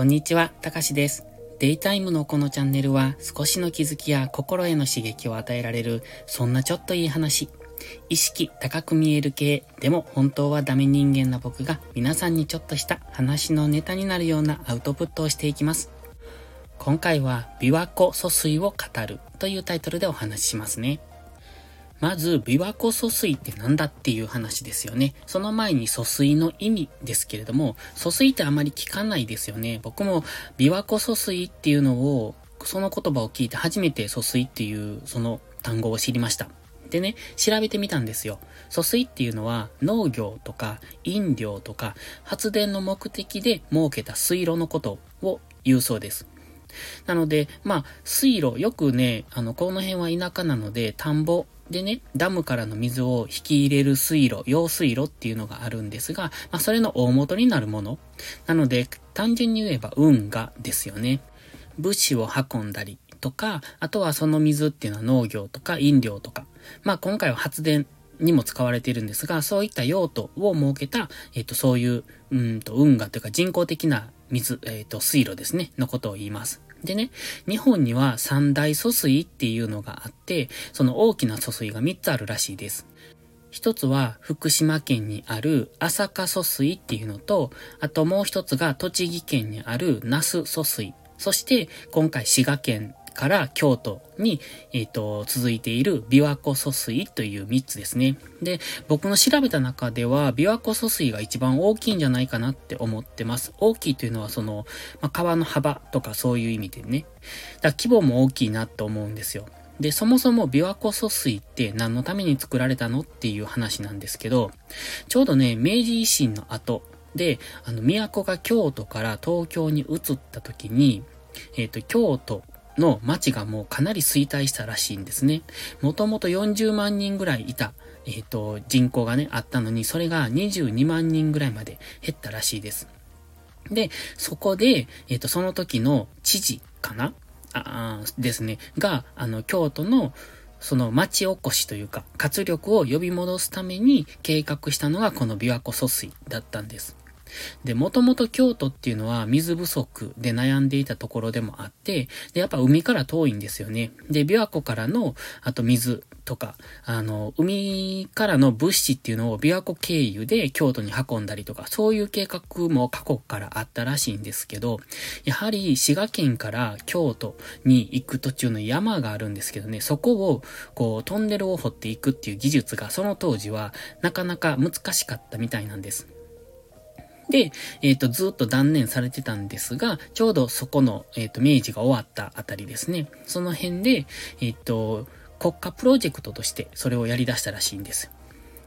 こんにちは、たかしです。デイタイムのこのチャンネルは少しの気づきや心への刺激を与えられる、そんなちょっといい話。意識高く見える系、でも本当はダメ人間な僕が皆さんにちょっとした話のネタになるようなアウトプットをしていきます。今回は琵琶湖疎水を語るというタイトルでお話ししますね。まず、琵琶湖疎水って何だっていう話ですよね。その前に疎水の意味ですけれども、疎水ってあまり聞かないですよね。僕も琵琶湖疎水っていうのを、その言葉を聞いて初めて疎水っていうその単語を知りました。でね、調べてみたんですよ。疎水っていうのは農業とか飲料とか発電の目的で設けた水路のことを言うそうです。なので、まあ、水路、よくね、あの、この辺は田舎なので、田んぼでね、ダムからの水を引き入れる水路、用水路っていうのがあるんですが、まあ、それの大元になるもの。なので、単純に言えば運河ですよね。物資を運んだりとか、あとはその水っていうのは農業とか飲料とか。まあ今回は発電にも使われているんですが、そういった用途を設けた、えっ、と、そういう、うんと、運河というか人工的な水、えっ、と、水路ですね、のことを言います。でね、日本には三大疎水っていうのがあって、その大きな疎水が3つあるらしいです。一つは福島県にある朝霞疎水っていうのと、あともう一つが栃木県にある那須疎水。そして今回滋賀県から京都に、えっ、ー、と、続いている琵琶湖疎水という3つですね。で、僕の調べた中では、琵琶湖疎水が一番大きいんじゃないかなって思ってます。大きいというのはその、まあ、川の幅とかそういう意味でね。だから規模も大きいなと思うんですよ。で、そもそも琵琶湖疎水って何のために作られたのっていう話なんですけど、ちょうどね、明治維新の後で、あの、都が京都から東京に移った時に、えっ、ー、と、京都の町がもうかなり衰退したらしいんですね。もともと40万人ぐらいいた、えっ、ー、と、人口がね、あったのに、それが22万人ぐらいまで減ったらしいです。で、そこで、えっ、ー、と、その時の知事かな？あですね、が、あの、京都の、その町おこしというか、活力を呼び戻すために計画したのがこの琵琶湖疎水だったんです。で、もともと京都っていうのは水不足で悩んでいたところでもあって、で、やっぱ海から遠いんですよね。で、琵琶湖からの、あと水とか、あの、海からの物資っていうのを琵琶湖経由で京都に運んだりとか、そういう計画も過去からあったらしいんですけど、やはり滋賀県から京都に行く途中の山があるんですけどね、そこを、こう、トンネルを掘っていくっていう技術がその当時はなかなか難しかったみたいなんです。で、えっ、ー、と、ずっと断念されてたんですが、ちょうどそこの、えっ、ー、と、明治が終わったあたりですね。その辺で、えっ、ー、と、国家プロジェクトとしてそれをやり出したらしいんです。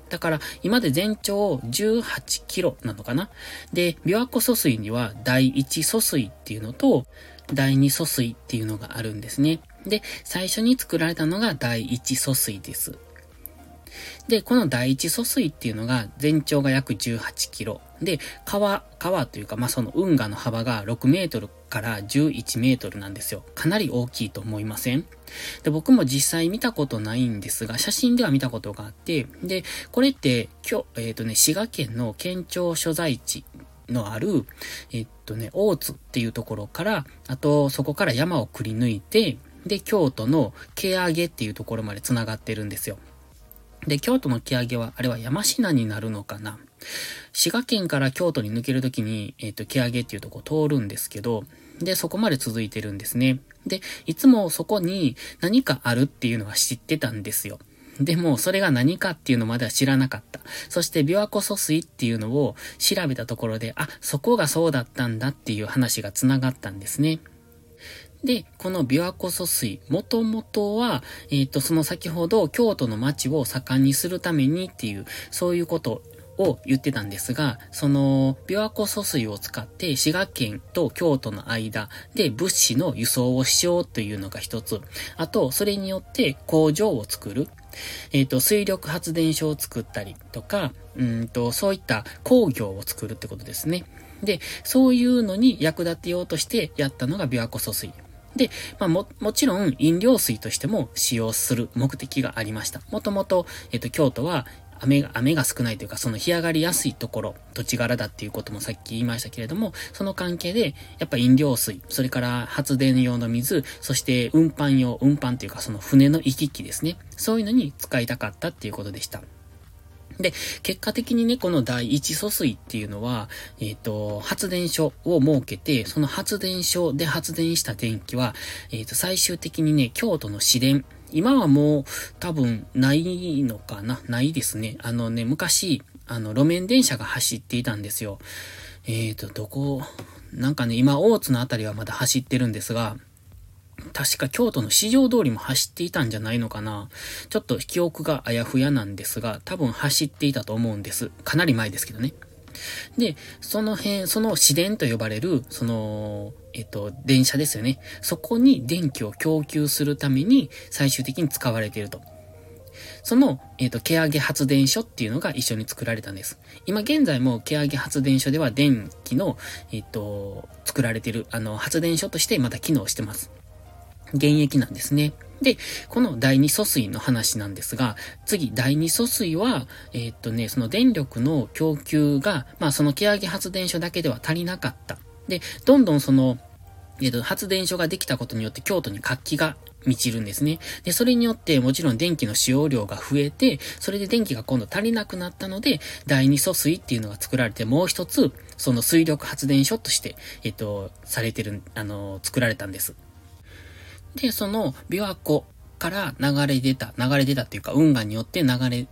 だから、今で全長18キロなのかなで、琵琶湖疎水には第一疎水っていうのと、第二疎水っていうのがあるんですね。で、最初に作られたのが第一疎水です。で、この第一疎水っていうのが全長が約18キロ。で、川、川というか、まあ、その運河の幅が6メートルから11メートルなんですよ。かなり大きいと思いません？で、僕も実際見たことないんですが、写真では見たことがあって、で、これって、今日、えっ、ー、とね、滋賀県の県庁所在地のある、えっとね、大津っていうところから、あと、そこから山をくり抜いて、で、京都の毛上げっていうところまで繋がってるんですよ。で、京都の木上げは、あれは山科になるのかな？滋賀県から京都に抜けるときに、えっ、ー、と、木上げっていうとこ通るんですけど、で、そこまで続いてるんですね。で、いつもそこに何かあるっていうのは知ってたんですよ。でも、それが何かっていうのまでは知らなかった。そして、琵琶湖疎水っていうのを調べたところで、あ、そこがそうだったんだっていう話が繋がったんですね。で、この琵琶湖疎水、もともとは、えっ、ー、と、その先ほど京都の町を盛んにするためにっていう、そういうことを言ってたんですが、その、琵琶湖疎水を使って滋賀県と京都の間で物資の輸送をしようというのが一つ。あと、それによって工場を作る。えっ、ー、と、水力発電所を作ったりとか、うんと、そういった工業を作るってことですね。で、そういうのに役立てようとしてやったのが琵琶湖疎水。で、まあも、もちろん飲料水としても使用する目的がありました。もともと、えっ、と、京都は雨が、雨が少ないというか、その干上がりやすいところ、土地柄だっていうこともさっき言いましたけれども、その関係で、やっぱ飲料水、それから発電用の水、そして運搬用、運搬というかその船の行き来ですね。そういうのに使いたかったっていうことでした。で、結果的にね、この第一疎水っていうのは、えっ、ー、と、発電所を設けて、その発電所で発電した電気は、えっ、ー、と、最終的にね、京都の市電、今はもう多分ないのかな？ないですね。あのね、昔、あの、路面電車が走っていたんですよ。えっ、ー、と、どこ、なんかね、今、大津のあたりはまだ走ってるんですが、確か京都の市場通りも走っていたんじゃないのかな。ちょっと記憶があやふやなんですが、多分走っていたと思うんです。かなり前ですけどね。で、その辺、その市電と呼ばれる、その、えっと、電車ですよね。そこに電気を供給するために最終的に使われていると。その、えっ、と、毛上げ発電所っていうのが一緒に作られたんです。今現在も毛上げ発電所では電気の、えっ、と、作られてる、あの、発電所としてまだ機能してます。現役なんですね。で、この第二疎水の話なんですが、次、第二疎水は、えー、っとね、その電力の供給が、まあその毛上げ発電所だけでは足りなかった。で、どんどんその、えっと、発電所ができたことによって京都に活気が満ちるんですね。で、それによってもちろん電気の使用量が増えて、それで電気が今度足りなくなったので、第二疎水っていうのが作られて、もう一つ、その水力発電所として、えっと、されてる、あの、作られたんです。で、その琵琶湖から流れ出た、流れ出たっていうか運河によって流れ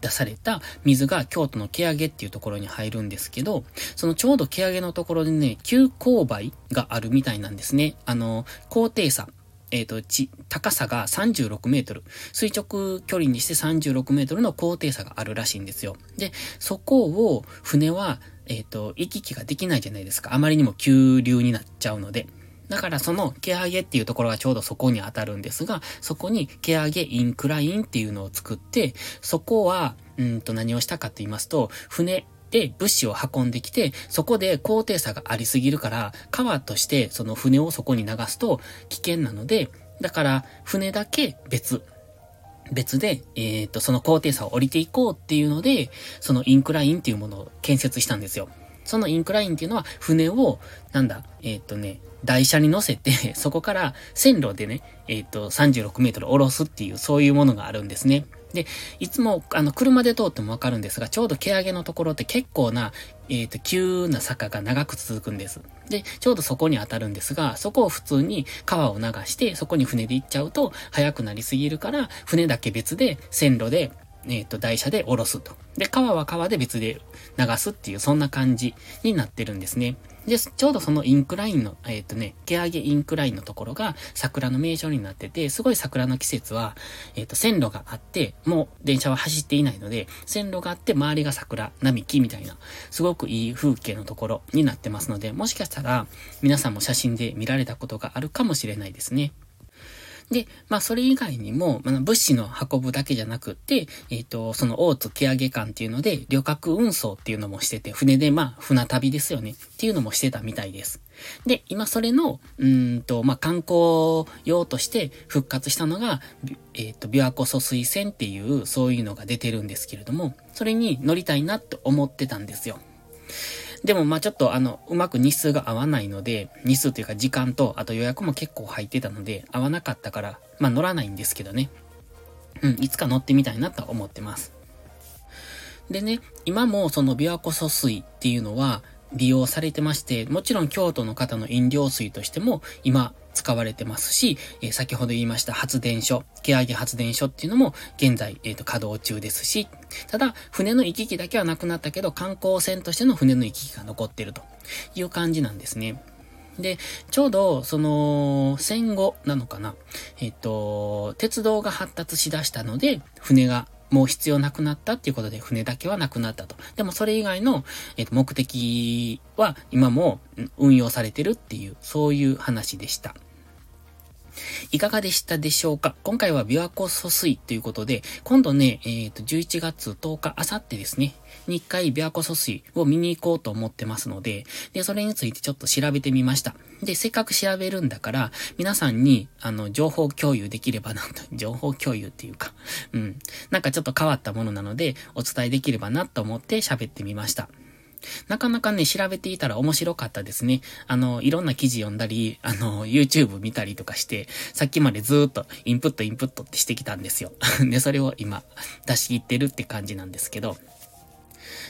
出された水が京都の毛上げっていうところに入るんですけど、そのちょうど毛上げのところでね、急勾配があるみたいなんですね。あの、高低差。えっ、ー、と、ち、高さが36メートル。垂直距離にして36メートルの高低差があるらしいんですよ。で、そこを船は、えっ、ー、と、行き来ができないじゃないですか。あまりにも急流になっちゃうので。だからその毛上げっていうところがちょうどそこに当たるんですが、そこに毛上げインクラインっていうのを作って、そこは、うんと何をしたかって言いますと、船で物資を運んできて、そこで高低差がありすぎるから、川としてその船をそこに流すと危険なので、だから船だけ別。別で、えっ、ー、と、その高低差を降りていこうっていうので、そのインクラインっていうものを建設したんですよ。そのインクラインっていうのは船を、なんだ、えっ、とね、台車に乗せて、そこから線路でね、えっ、と、36メートル下ろすっていう、そういうものがあるんですね。で、いつも、あの、車で通ってもわかるんですが、ちょうど毛上げのところって結構な、えっ、ー、と、急な坂が長く続くんです。で、ちょうどそこに当たるんですが、そこを普通に川を流して、そこに船で行っちゃうと、速くなりすぎるから、船だけ別で、線路で、えっ、ー、と、台車で下ろすと。で、川は川で別で流すっていう、そんな感じになってるんですね。で、ちょうどそのインクラインの、えっ、ー、とね、毛上げインクラインのところが桜の名所になってて、すごい桜の季節は、えっ、ー、と、線路があって、もう電車は走っていないので、線路があって周りが桜並木みたいな、すごくいい風景のところになってますので、もしかしたら皆さんも写真で見られたことがあるかもしれないですね。で、まあ、それ以外にも、まあ、物資の運ぶだけじゃなくて、えっ、ー、と、その大津毛上げ館っていうので、旅客運送っていうのもしてて、船で、まあ、船旅ですよね。っていうのもしてたみたいです。で、今それの、うんと、まあ、観光用として復活したのが、えっ、ー、と、琵琶湖疎水船っていう、そういうのが出てるんですけれども、それに乗りたいなって思ってたんですよ。でもまあちょっとあの、うまく日数が合わないので、日数というか時間と、あと予約も結構入ってたので、合わなかったから、まあ乗らないんですけどね。うん、いつか乗ってみたいなと思ってます。でね、今もその琵琶湖疎水っていうのは利用されてまして、もちろん京都の方の飲料水としても今使われてますし、えー、先ほど言いました発電所、毛上げ発電所っていうのも現在、えーと、稼働中ですし、ただ、船の行き来だけはなくなったけど、観光船としての船の行き来が残ってるという感じなんですね。で、ちょうど、その、戦後なのかな。えっ、と、鉄道が発達しだしたので、船がもう必要なくなったっていうことで船だけはなくなったと。でもそれ以外の、えー、目的は今も運用されてるっていう、そういう話でした。いかがでしたでしょうか？今回は琵琶湖疎水ということで、今度ね、えっ、ー、と、11月10日、あさってですね、に1回琵琶湖疎水を見に行こうと思ってますので、で、それについてちょっと調べてみました。で、せっかく調べるんだから、皆さんに、あの、情報共有できればなと、情報共有っていうか、うん。なんかちょっと変わったものなので、お伝えできればなと思って喋ってみました。なかなかね、調べていたら面白かったですね。あの、いろんな記事読んだり、あの、YouTube 見たりとかして、さっきまでずーっとインプットインプットってしてきたんですよ。で、それを今、出し切ってるって感じなんですけど、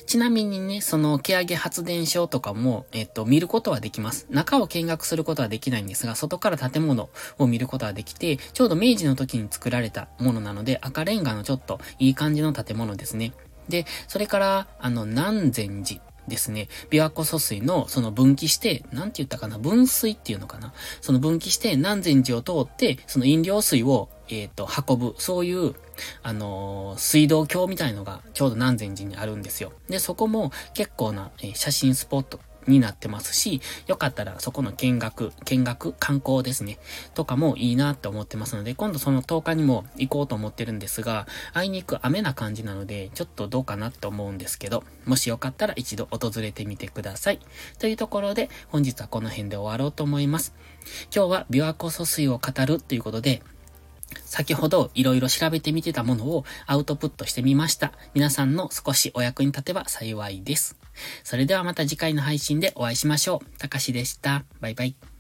ちなみにね、その、毛上げ発電所とかも、えっと、見ることはできます。中を見学することはできないんですが、外から建物を見ることはできて、ちょうど明治の時に作られたものなので、赤レンガのちょっといい感じの建物ですね。で、それから、あの、南禅寺ですね、琵琶湖疎水のその分岐して、なんて言ったかな、分水っていうのかな？その分岐して南禅寺を通って、その飲料水を、えっ、ー、と、運ぶ、そういう、あのー、水道橋みたいのがちょうど南禅寺にあるんですよ。で、そこも結構な、えー、写真スポットになってますし、よかったらそこの見学、見学、観光ですね、とかもいいなって思ってますので、今度その10日にも行こうと思ってるんですが、あいにく雨な感じなので、ちょっとどうかなって思うんですけど、もしよかったら一度訪れてみてください。というところで、本日はこの辺で終わろうと思います。今日は琵琶湖疎水を語るということで、先ほどいろいろ調べてみてたものをアウトプットしてみました。皆さんの少しお役に立てば幸いです。それではまた次回の配信でお会いしましょう。たかしでした。バイバイ。